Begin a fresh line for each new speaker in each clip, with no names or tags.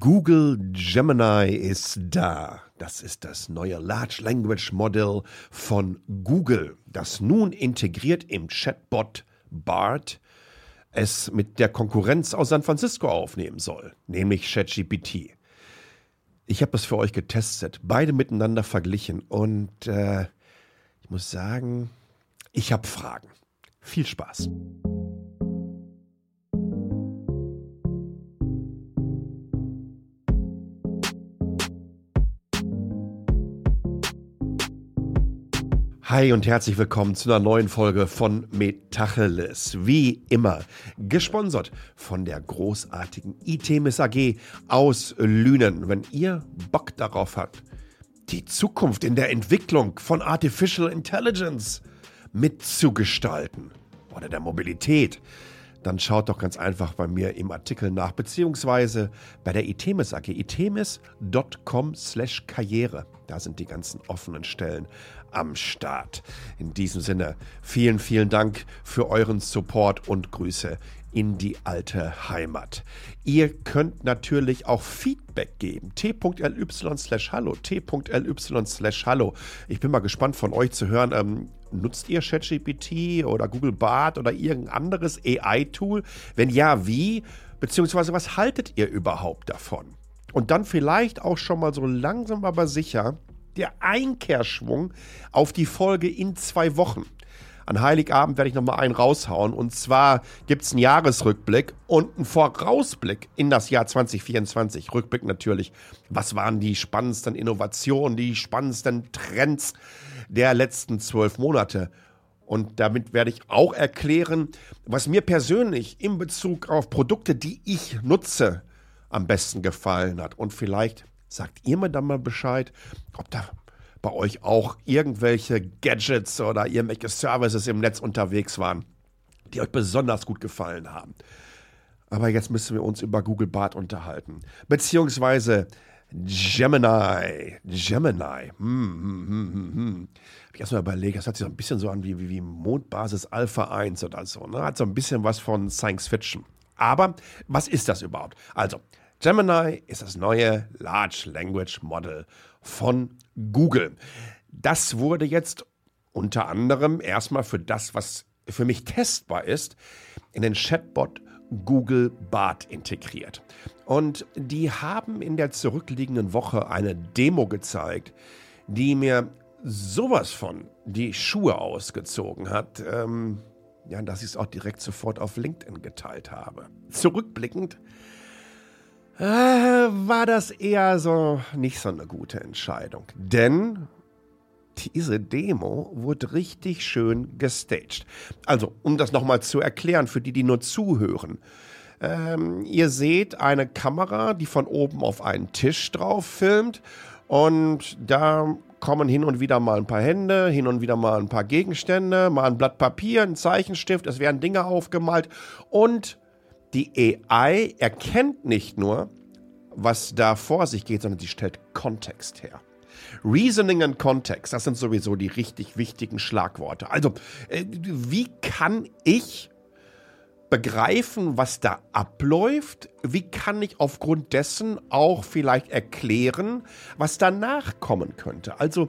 Google Gemini ist da. Das ist das neue Large Language Model von Google, das nun integriert im Chatbot BART es mit der Konkurrenz aus San Francisco aufnehmen soll, nämlich ChatGPT. Ich habe das für euch getestet, beide miteinander verglichen und äh, ich muss sagen, ich habe Fragen. Viel Spaß. Hi und herzlich willkommen zu einer neuen Folge von Metacheles. Wie immer, gesponsert von der großartigen ITMIS AG aus Lünen. Wenn ihr Bock darauf habt, die Zukunft in der Entwicklung von Artificial Intelligence mitzugestalten oder der Mobilität, dann schaut doch ganz einfach bei mir im Artikel nach, beziehungsweise bei der ITEMIS AG, itemis.com slash Karriere. Da sind die ganzen offenen Stellen am Start. In diesem Sinne, vielen, vielen Dank für euren Support und Grüße in die alte Heimat. Ihr könnt natürlich auch Feedback geben. t.ly slash hallo, t.ly slash hallo. Ich bin mal gespannt von euch zu hören. Ähm, nutzt ihr ChatGPT oder Google Bart oder irgendein anderes AI-Tool? Wenn ja, wie? Beziehungsweise was haltet ihr überhaupt davon? Und dann vielleicht auch schon mal so langsam aber sicher der Einkehrschwung auf die Folge in zwei Wochen. An Heiligabend werde ich nochmal einen raushauen. Und zwar gibt es einen Jahresrückblick und einen Vorausblick in das Jahr 2024. Rückblick natürlich. Was waren die spannendsten Innovationen, die spannendsten Trends der letzten zwölf Monate? Und damit werde ich auch erklären, was mir persönlich in Bezug auf Produkte, die ich nutze, am besten gefallen hat. Und vielleicht sagt ihr mir dann mal Bescheid, ob da bei euch auch irgendwelche Gadgets oder irgendwelche Services im Netz unterwegs waren, die euch besonders gut gefallen haben. Aber jetzt müssen wir uns über Google Bart unterhalten. Beziehungsweise Gemini. Gemini. Hm, hm, hm, hm, hm. Hab ich erstmal überlegt, das hat sich so ein bisschen so an wie, wie, wie Mondbasis Alpha 1 oder so. Ne? Hat so ein bisschen was von Science Fiction. Aber was ist das überhaupt? Also, Gemini ist das neue Large Language Model von Google. Das wurde jetzt unter anderem erstmal für das, was für mich testbar ist, in den Chatbot Google Bart integriert. Und die haben in der zurückliegenden Woche eine Demo gezeigt, die mir sowas von die Schuhe ausgezogen hat, ähm, ja, dass ich es auch direkt sofort auf LinkedIn geteilt habe. Zurückblickend äh, war das eher so nicht so eine gute Entscheidung. Denn diese Demo wurde richtig schön gestaged. Also, um das nochmal zu erklären, für die, die nur zuhören. Ähm, ihr seht eine Kamera, die von oben auf einen Tisch drauf filmt. Und da kommen hin und wieder mal ein paar Hände, hin und wieder mal ein paar Gegenstände, mal ein Blatt Papier, ein Zeichenstift, es werden Dinge aufgemalt. Und die AI erkennt nicht nur, was da vor sich geht, sondern sie stellt Kontext her. Reasoning and Context, das sind sowieso die richtig wichtigen Schlagworte. Also, äh, wie kann ich begreifen, was da abläuft? Wie kann ich aufgrund dessen auch vielleicht erklären, was danach kommen könnte? Also,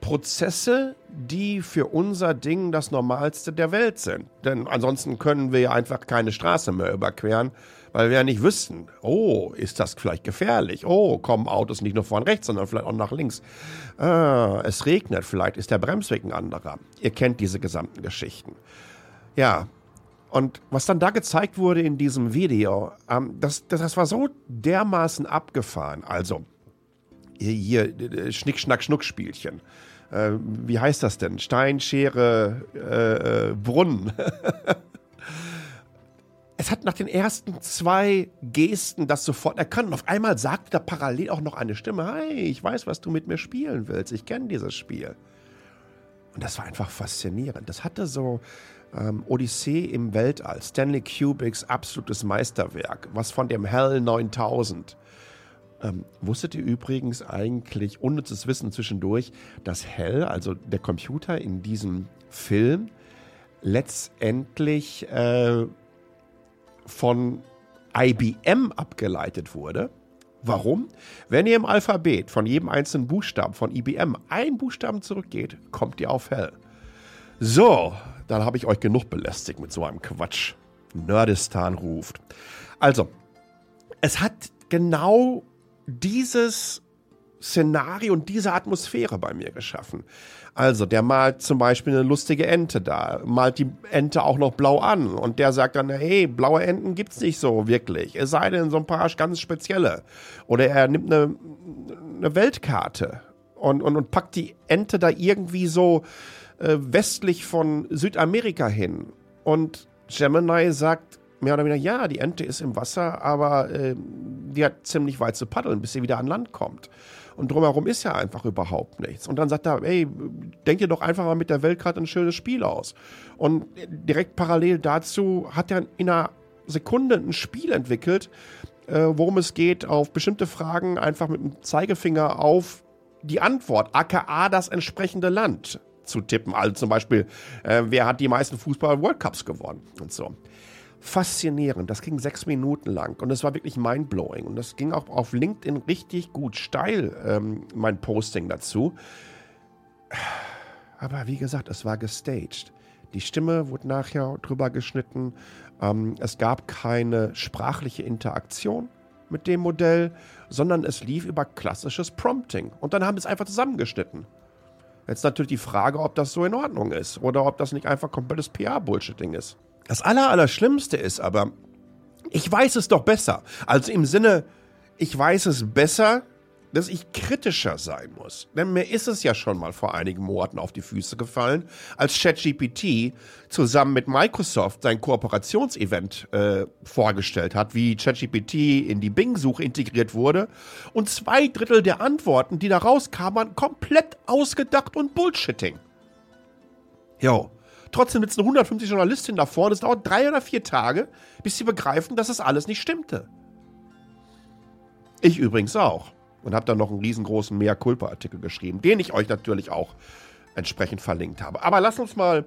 Prozesse, die für unser Ding das Normalste der Welt sind. Denn ansonsten können wir ja einfach keine Straße mehr überqueren, weil wir ja nicht wüssten, oh, ist das vielleicht gefährlich? Oh, kommen Autos nicht nur von rechts, sondern vielleicht auch nach links. Ah, es regnet, vielleicht ist der Bremsweg ein anderer. Ihr kennt diese gesamten Geschichten. Ja, und was dann da gezeigt wurde in diesem Video, ähm, das, das, das war so dermaßen abgefahren. Also, hier, hier Schnick, Schnack, Schnuck-Spielchen. Äh, wie heißt das denn? Stein, Schere, äh, äh, Brunnen. es hat nach den ersten zwei Gesten das sofort erkannt. Und auf einmal sagte da parallel auch noch eine Stimme: Hey, ich weiß, was du mit mir spielen willst. Ich kenne dieses Spiel. Und das war einfach faszinierend. Das hatte so ähm, Odyssee im Weltall, Stanley Kubricks absolutes Meisterwerk, was von dem Hell 9000 ähm, wusstet ihr übrigens eigentlich, unnützes Wissen zwischendurch, dass Hell, also der Computer in diesem Film, letztendlich äh, von IBM abgeleitet wurde? Warum? Wenn ihr im Alphabet von jedem einzelnen Buchstaben von IBM einen Buchstaben zurückgeht, kommt ihr auf Hell. So, dann habe ich euch genug belästigt mit so einem Quatsch. Nerdistan ruft. Also, es hat genau dieses Szenario und diese Atmosphäre bei mir geschaffen. Also, der malt zum Beispiel eine lustige Ente da, malt die Ente auch noch blau an und der sagt dann, hey, blaue Enten gibt's nicht so wirklich, es sei denn so ein paar ganz spezielle. Oder er nimmt eine, eine Weltkarte und, und, und packt die Ente da irgendwie so äh, westlich von Südamerika hin. Und Gemini sagt mehr oder weniger, ja, die Ente ist im Wasser, aber äh, die hat ziemlich weit zu paddeln, bis sie wieder an Land kommt und drumherum ist ja einfach überhaupt nichts. Und dann sagt er, ey, denk dir doch einfach mal mit der Weltkarte ein schönes Spiel aus. Und direkt parallel dazu hat er in einer Sekunde ein Spiel entwickelt, äh, worum es geht, auf bestimmte Fragen einfach mit dem Zeigefinger auf die Antwort, aka das entsprechende Land zu tippen. Also zum Beispiel, äh, wer hat die meisten Fußball-World Cups gewonnen und so faszinierend. Das ging sechs Minuten lang und es war wirklich mindblowing. Und das ging auch auf LinkedIn richtig gut steil, ähm, mein Posting dazu. Aber wie gesagt, es war gestaged. Die Stimme wurde nachher drüber geschnitten. Ähm, es gab keine sprachliche Interaktion mit dem Modell, sondern es lief über klassisches Prompting. Und dann haben wir es einfach zusammengeschnitten. Jetzt natürlich die Frage, ob das so in Ordnung ist oder ob das nicht einfach komplettes PR-Bullshitting ist. Das Allerallerschlimmste ist aber, ich weiß es doch besser. Also im Sinne, ich weiß es besser, dass ich kritischer sein muss. Denn mir ist es ja schon mal vor einigen Monaten auf die Füße gefallen, als ChatGPT zusammen mit Microsoft sein Kooperationsevent äh, vorgestellt hat, wie ChatGPT in die Bing-Suche integriert wurde. Und zwei Drittel der Antworten, die da rauskamen, waren komplett ausgedacht und Bullshitting. Jo. Trotzdem sitzen 150 Journalistinnen da vorne. Es dauert drei oder vier Tage, bis sie begreifen, dass das alles nicht stimmte. Ich übrigens auch. Und habe dann noch einen riesengroßen Mea Culpa-Artikel geschrieben, den ich euch natürlich auch entsprechend verlinkt habe. Aber lasst uns mal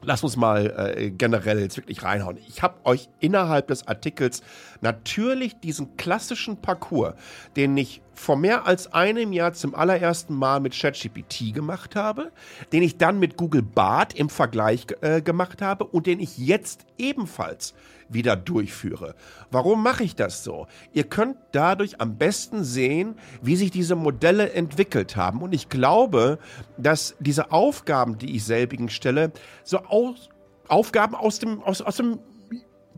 Lass uns mal äh, generell jetzt wirklich reinhauen. Ich habe euch innerhalb des Artikels natürlich diesen klassischen Parcours, den ich vor mehr als einem Jahr zum allerersten Mal mit ChatGPT gemacht habe, den ich dann mit Google Bart im Vergleich äh, gemacht habe und den ich jetzt ebenfalls wieder durchführe. Warum mache ich das so? Ihr könnt dadurch am besten sehen, wie sich diese Modelle entwickelt haben. Und ich glaube, dass diese Aufgaben, die ich selbigen stelle, so aus, Aufgaben aus dem, aus, aus dem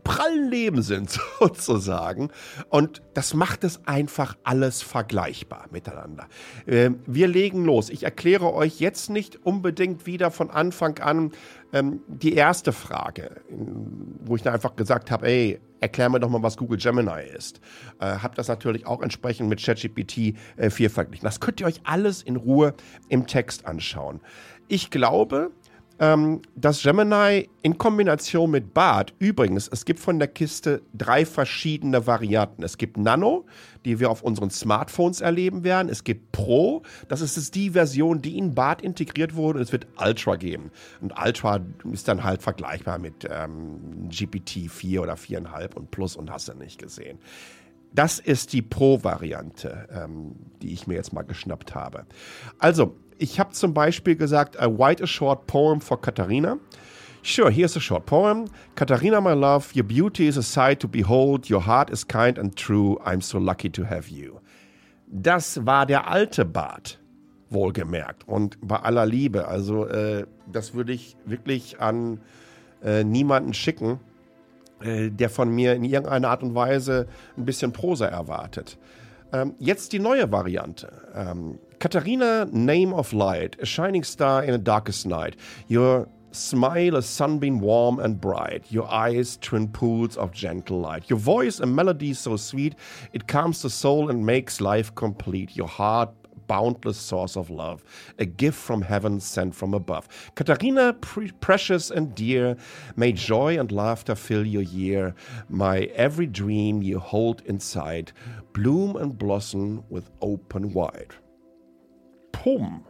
prallen Leben sind, sozusagen. Und das macht es einfach alles vergleichbar miteinander. Ähm, wir legen los. Ich erkläre euch jetzt nicht unbedingt wieder von Anfang an ähm, die erste Frage, wo ich dann einfach gesagt habe, ey, erklär mir doch mal, was Google Gemini ist. Äh, hab das natürlich auch entsprechend mit ChatGPT äh, 4 verglichen. Das könnt ihr euch alles in Ruhe im Text anschauen. Ich glaube, ähm, das Gemini in Kombination mit Bart, übrigens, es gibt von der Kiste drei verschiedene Varianten. Es gibt Nano, die wir auf unseren Smartphones erleben werden. Es gibt Pro, das ist die Version, die in Bart integriert wurde. Und es wird Ultra geben. Und Ultra ist dann halt vergleichbar mit ähm, GPT 4 oder 4,5 und Plus und hast du nicht gesehen. Das ist die Pro-Variante, ähm, die ich mir jetzt mal geschnappt habe. Also, ich habe zum Beispiel gesagt, I write a short poem for Katharina. Sure, here's a short poem. Katharina, my love, your beauty is a sight to behold. Your heart is kind and true. I'm so lucky to have you. Das war der alte Bart, wohlgemerkt. Und bei aller Liebe. Also, äh, das würde ich wirklich an äh, niemanden schicken, der von mir in irgendeiner Art und Weise ein bisschen Prosa erwartet. Ähm, jetzt die neue Variante. Ähm, Katharina, name of light, a shining star in a darkest night. Your smile a sunbeam warm and bright, your eyes twin pools of gentle light, your voice a melody so sweet it calms the soul and makes life complete, your heart boundless source of love, a gift from heaven sent from above. Katharina, pre- precious and dear, may joy and laughter fill your year, my every dream you hold inside, bloom and blossom with open wide. Pum.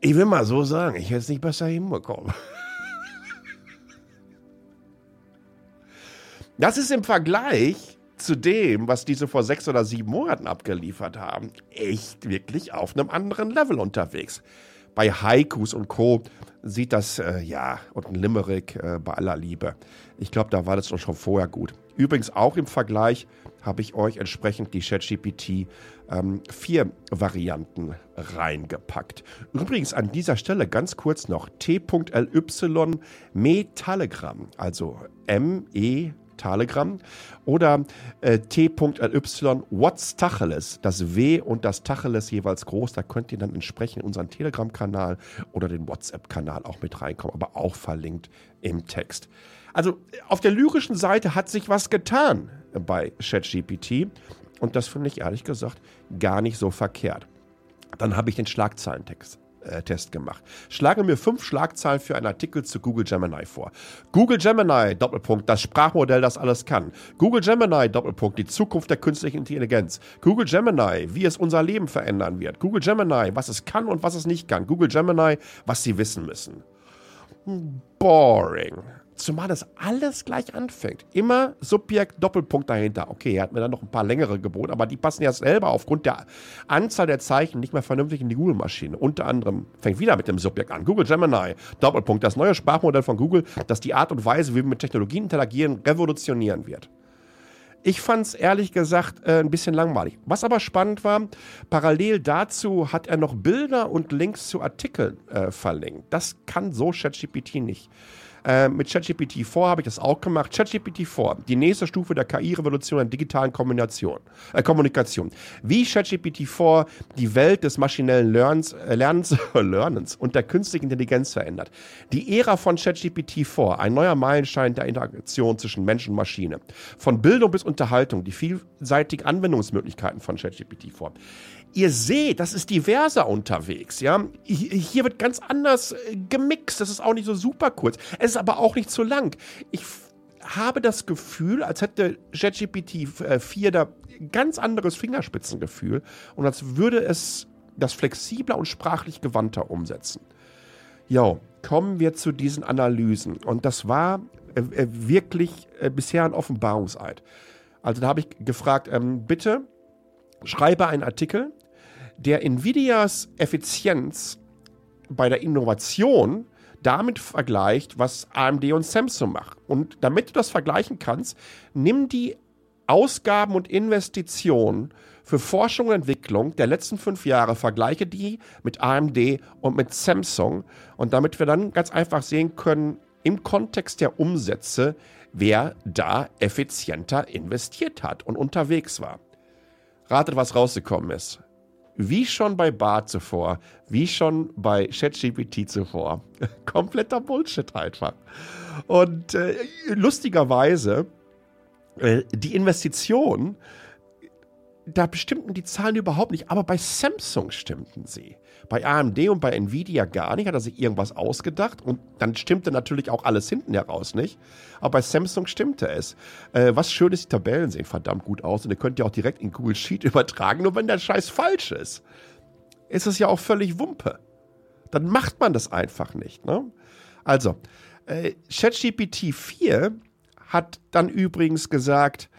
Ich will mal so sagen, ich hätte es nicht besser hinbekommen. Das ist im Vergleich zu dem, was diese vor sechs oder sieben Monaten abgeliefert haben, echt wirklich auf einem anderen Level unterwegs. Bei Haikus und Co. sieht das, äh, ja, und ein Limerick äh, bei aller Liebe. Ich glaube, da war das doch schon vorher gut. Übrigens auch im Vergleich habe ich euch entsprechend die ChatGPT ähm, 4 Varianten reingepackt. Übrigens an dieser Stelle ganz kurz noch T.ly Metallegramm, also M-E Telegram oder äh, t.ly What's Tacheles, das W und das Tacheles jeweils groß, da könnt ihr dann entsprechend unseren Telegram-Kanal oder den WhatsApp-Kanal auch mit reinkommen, aber auch verlinkt im Text. Also auf der lyrischen Seite hat sich was getan bei ChatGPT und das finde ich ehrlich gesagt gar nicht so verkehrt. Dann habe ich den Schlagzeilentext Test gemacht. Schlage mir fünf Schlagzeilen für einen Artikel zu Google Gemini vor. Google Gemini, Doppelpunkt, das Sprachmodell, das alles kann. Google Gemini, Doppelpunkt, die Zukunft der künstlichen Intelligenz. Google Gemini, wie es unser Leben verändern wird. Google Gemini, was es kann und was es nicht kann. Google Gemini, was sie wissen müssen. Boring. Zumal das alles gleich anfängt. Immer Subjekt, Doppelpunkt dahinter. Okay, er hat mir dann noch ein paar längere geboten, aber die passen ja selber aufgrund der Anzahl der Zeichen nicht mehr vernünftig in die Google-Maschine. Unter anderem fängt wieder mit dem Subjekt an. Google Gemini, Doppelpunkt, das neue Sprachmodell von Google, das die Art und Weise, wie wir mit Technologien interagieren, revolutionieren wird. Ich fand es ehrlich gesagt äh, ein bisschen langweilig. Was aber spannend war, parallel dazu hat er noch Bilder und Links zu Artikeln äh, verlinkt. Das kann so ChatGPT nicht. Äh, mit ChatGPT 4 habe ich das auch gemacht. ChatGPT 4, die nächste Stufe der KI-Revolution in digitalen Kombination, äh, Kommunikation. Wie ChatGPT 4 die Welt des maschinellen Lernens, äh, Lernens, Lernens und der künstlichen Intelligenz verändert. Die Ära von ChatGPT 4, ein neuer Meilenstein der Interaktion zwischen Mensch und Maschine. Von Bildung bis Unterhaltung, die vielseitigen Anwendungsmöglichkeiten von ChatGPT 4 ihr seht, das ist diverser unterwegs, ja. Hier wird ganz anders äh, gemixt. Das ist auch nicht so super kurz. Es ist aber auch nicht zu lang. Ich habe das Gefühl, als hätte ChatGPT 4 äh, da ganz anderes Fingerspitzengefühl und als würde es das flexibler und sprachlich gewandter umsetzen. Jo, kommen wir zu diesen Analysen. Und das war äh, äh wirklich äh, bisher ein Offenbarungseid. Also da habe ich gefragt, ähm, bitte schreibe einen Artikel, der Nvidias Effizienz bei der Innovation damit vergleicht, was AMD und Samsung machen. Und damit du das vergleichen kannst, nimm die Ausgaben und Investitionen für Forschung und Entwicklung der letzten fünf Jahre, vergleiche die mit AMD und mit Samsung. Und damit wir dann ganz einfach sehen können, im Kontext der Umsätze, wer da effizienter investiert hat und unterwegs war. Ratet, was rausgekommen ist wie schon bei Bart zuvor, wie schon bei ChatGPT zuvor. Kompletter Bullshit einfach. Und äh, lustigerweise, äh, die Investition, da bestimmten die Zahlen überhaupt nicht, aber bei Samsung stimmten sie. Bei AMD und bei Nvidia gar nicht, hat er sich irgendwas ausgedacht und dann stimmte natürlich auch alles hinten heraus nicht. Aber bei Samsung stimmte es. Äh, was schön ist, die Tabellen sehen verdammt gut aus und ihr könnt ja auch direkt in Google Sheet übertragen, nur wenn der Scheiß falsch ist. Ist es ja auch völlig Wumpe. Dann macht man das einfach nicht. Ne? Also, äh, ChatGPT 4 hat dann übrigens gesagt,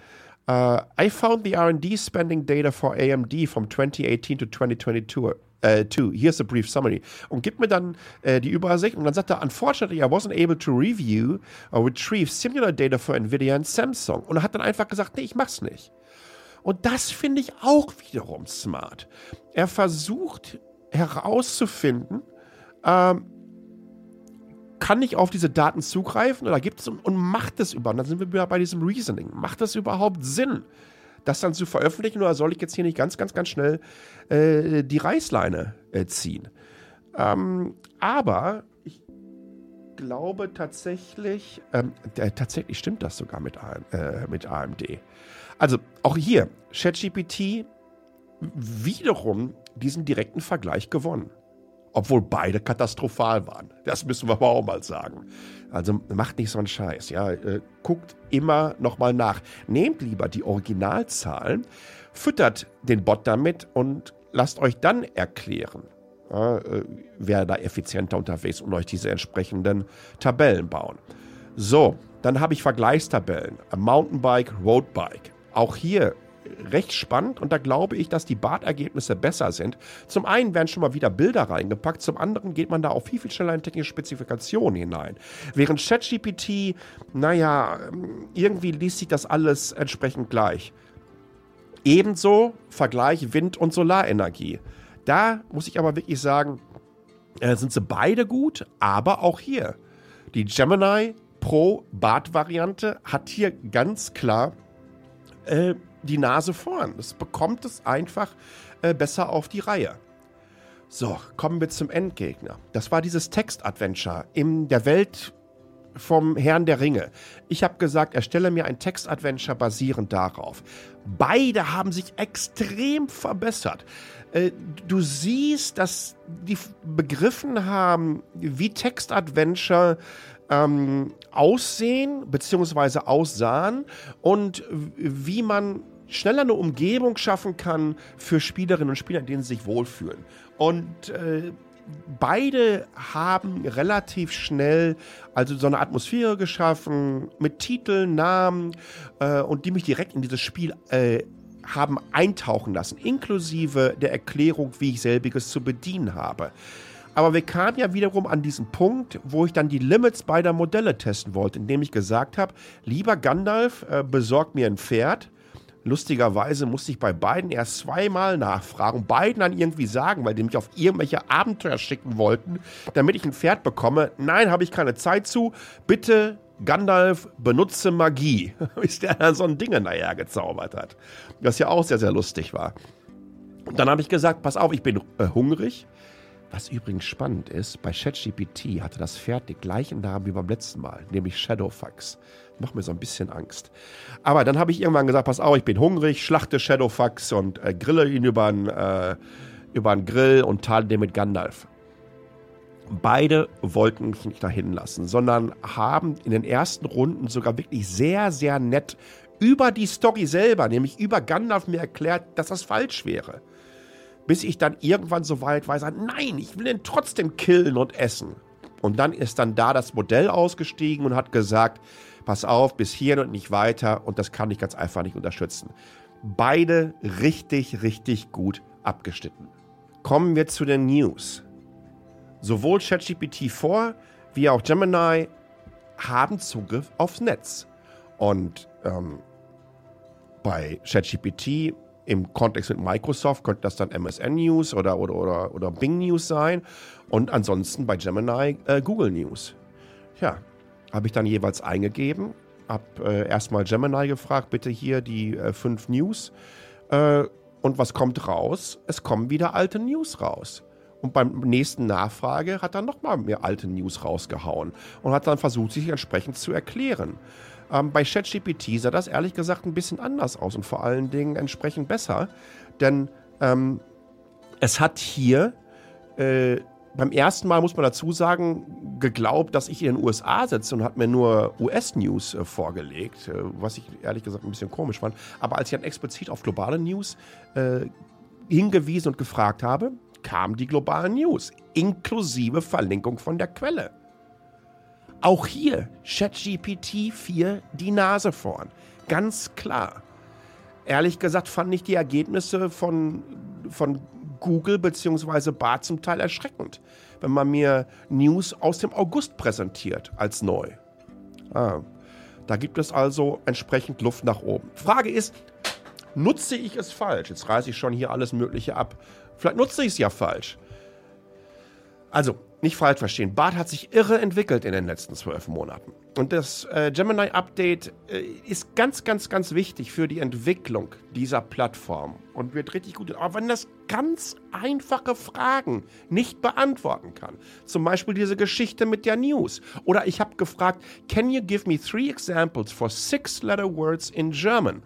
Uh, I found the R&D spending data for AMD from 2018 to 2022 äh, two. Here's a brief summary. Und gibt mir dann äh, die Übersicht und dann sagt er, unfortunately, I wasn't able to review or retrieve similar data for Nvidia and Samsung. Und er hat dann einfach gesagt, nee, ich mach's nicht. Und das finde ich auch wiederum smart. Er versucht herauszufinden, ähm, kann ich auf diese Daten zugreifen oder gibt es und, macht es überhaupt? Dann sind wir wieder bei diesem Reasoning. Macht das überhaupt Sinn? das dann zu veröffentlichen oder soll ich jetzt hier nicht ganz, ganz, ganz schnell äh, die Reißleine äh, ziehen? Ähm, aber ich glaube tatsächlich, ähm, äh, tatsächlich stimmt das sogar mit, äh, mit AMD. Also auch hier, ChatGPT wiederum diesen direkten Vergleich gewonnen. Obwohl beide katastrophal waren. Das müssen wir aber auch mal sagen. Also macht nicht so einen Scheiß. Ja? Äh, guckt immer nochmal nach. Nehmt lieber die Originalzahlen, füttert den Bot damit und lasst euch dann erklären, ja, äh, wer da effizienter unterwegs und euch diese entsprechenden Tabellen bauen. So, dann habe ich Vergleichstabellen. Mountainbike, Roadbike. auch hier recht spannend und da glaube ich, dass die Bartergebnisse besser sind. Zum einen werden schon mal wieder Bilder reingepackt, zum anderen geht man da auch viel, viel schneller in technische Spezifikationen hinein. Während ChatGPT, naja, irgendwie liest sich das alles entsprechend gleich. Ebenso Vergleich Wind- und Solarenergie. Da muss ich aber wirklich sagen, äh, sind sie beide gut, aber auch hier. Die Gemini Pro Bart-Variante hat hier ganz klar äh, die Nase vorn. Es bekommt es einfach äh, besser auf die Reihe. So, kommen wir zum Endgegner. Das war dieses Text-Adventure in der Welt vom Herrn der Ringe. Ich habe gesagt, erstelle mir ein Text-Adventure basierend darauf. Beide haben sich extrem verbessert. Äh, du siehst, dass die begriffen haben, wie Text-Adventure ähm, aussehen bzw. aussahen und wie man schneller eine Umgebung schaffen kann für Spielerinnen und Spieler, in denen sie sich wohlfühlen. Und äh, beide haben relativ schnell also so eine Atmosphäre geschaffen mit Titeln, Namen äh, und die mich direkt in dieses Spiel äh, haben eintauchen lassen, inklusive der Erklärung, wie ich selbiges zu bedienen habe. Aber wir kamen ja wiederum an diesen Punkt, wo ich dann die Limits beider Modelle testen wollte, indem ich gesagt habe, lieber Gandalf, äh, besorg mir ein Pferd Lustigerweise musste ich bei beiden erst zweimal nachfragen, beiden dann irgendwie sagen, weil die mich auf irgendwelche Abenteuer schicken wollten, damit ich ein Pferd bekomme. Nein, habe ich keine Zeit zu. Bitte, Gandalf, benutze Magie. Bis der dann so ein Ding nachher gezaubert hat. Das ja auch sehr, sehr lustig war. Und dann habe ich gesagt, pass auf, ich bin äh, hungrig. Was übrigens spannend ist, bei ChatGPT hatte das Pferd den gleichen Namen wie beim letzten Mal, nämlich Shadowfax macht mir so ein bisschen Angst. Aber dann habe ich irgendwann gesagt, pass auf, ich bin hungrig, schlachte Shadowfax und äh, grille ihn über einen äh, Grill und teile den mit Gandalf. Beide wollten mich nicht dahin lassen, sondern haben in den ersten Runden sogar wirklich sehr, sehr nett über die Story selber, nämlich über Gandalf mir erklärt, dass das falsch wäre. Bis ich dann irgendwann so weit war, nein, ich will ihn trotzdem killen und essen. Und dann ist dann da das Modell ausgestiegen und hat gesagt, pass auf, bis hierhin und nicht weiter und das kann ich ganz einfach nicht unterstützen. Beide richtig, richtig gut abgeschnitten. Kommen wir zu den News. Sowohl ChatGPT 4 wie auch Gemini haben Zugriff aufs Netz. Und ähm, bei ChatGPT im Kontext mit Microsoft könnte das dann MSN News oder, oder, oder, oder Bing News sein. Und ansonsten bei Gemini äh, Google News. Ja, habe ich dann jeweils eingegeben, habe äh, erstmal Gemini gefragt, bitte hier die äh, fünf News. Äh, und was kommt raus? Es kommen wieder alte News raus. Und beim nächsten Nachfrage hat er nochmal mehr alte News rausgehauen und hat dann versucht, sich entsprechend zu erklären. Ähm, bei ChatGPT sah das ehrlich gesagt ein bisschen anders aus und vor allen Dingen entsprechend besser, denn ähm, es hat hier äh, beim ersten Mal muss man dazu sagen, geglaubt, dass ich in den USA sitze und hat mir nur US-News äh, vorgelegt, äh, was ich ehrlich gesagt ein bisschen komisch fand. Aber als ich dann explizit auf globale News äh, hingewiesen und gefragt habe, kamen die globalen News, inklusive Verlinkung von der Quelle. Auch hier ChatGPT 4 die Nase vorn. Ganz klar. Ehrlich gesagt fand ich die Ergebnisse von, von Google bzw. Bar zum Teil erschreckend, wenn man mir News aus dem August präsentiert als neu. Ah, da gibt es also entsprechend Luft nach oben. Frage ist, nutze ich es falsch? Jetzt reiße ich schon hier alles Mögliche ab. Vielleicht nutze ich es ja falsch. Also, nicht falsch verstehen. Bart hat sich irre entwickelt in den letzten zwölf Monaten. Und das äh, Gemini Update äh, ist ganz, ganz, ganz wichtig für die Entwicklung dieser Plattform und wird richtig gut. Aber wenn das ganz einfache Fragen nicht beantworten kann, zum Beispiel diese Geschichte mit der News, oder ich habe gefragt, can you give me three examples for six-letter words in German?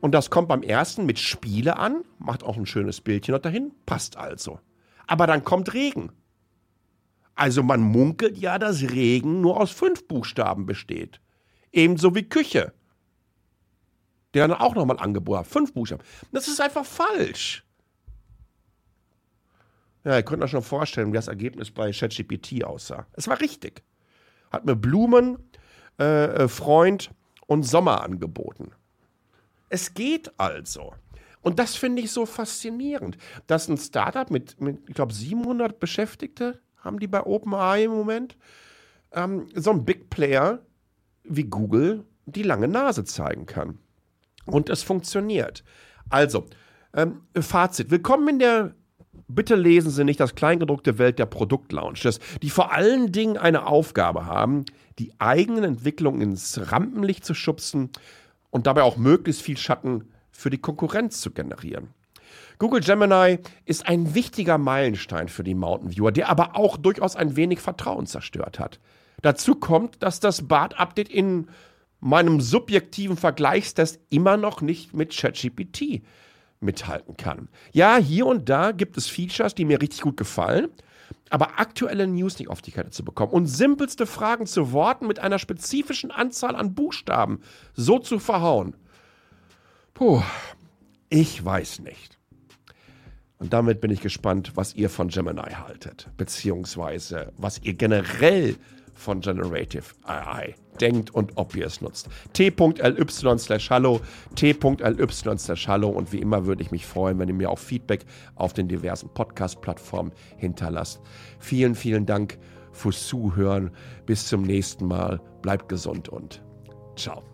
Und das kommt beim ersten mit Spiele an, macht auch ein schönes Bildchen noch dahin, passt also. Aber dann kommt Regen. Also man munkelt ja, dass Regen nur aus fünf Buchstaben besteht. Ebenso wie Küche. Der dann auch nochmal angeboren hat. Fünf Buchstaben. Das ist einfach falsch. Ja, ihr könnt euch schon vorstellen, wie das Ergebnis bei ChatGPT aussah. Es war richtig. Hat mir Blumen, äh, äh, Freund und Sommer angeboten. Es geht also. Und das finde ich so faszinierend, dass ein Startup mit, mit ich glaube, 700 Beschäftigte haben die bei OpenAI im Moment, ähm, so ein Big Player wie Google die lange Nase zeigen kann. Und es funktioniert. Also, ähm, Fazit. Willkommen in der Bitte lesen Sie nicht das kleingedruckte Welt der Produktlaunches, die vor allen Dingen eine Aufgabe haben, die eigenen Entwicklungen ins Rampenlicht zu schubsen und dabei auch möglichst viel Schatten für die Konkurrenz zu generieren. Google Gemini ist ein wichtiger Meilenstein für die Mountain Viewer, der aber auch durchaus ein wenig Vertrauen zerstört hat. Dazu kommt, dass das BART-Update in meinem subjektiven Vergleichstest immer noch nicht mit ChatGPT mithalten kann. Ja, hier und da gibt es Features, die mir richtig gut gefallen, aber aktuelle News nicht auf die Kette zu bekommen und simpelste Fragen zu Worten mit einer spezifischen Anzahl an Buchstaben so zu verhauen. Puh, ich weiß nicht. Und damit bin ich gespannt, was ihr von Gemini haltet, beziehungsweise was ihr generell von Generative AI denkt und ob ihr es nutzt. t.ly slash hallo, t.ly slash hallo und wie immer würde ich mich freuen, wenn ihr mir auch Feedback auf den diversen Podcast-Plattformen hinterlasst. Vielen, vielen Dank fürs Zuhören. Bis zum nächsten Mal. Bleibt gesund und ciao.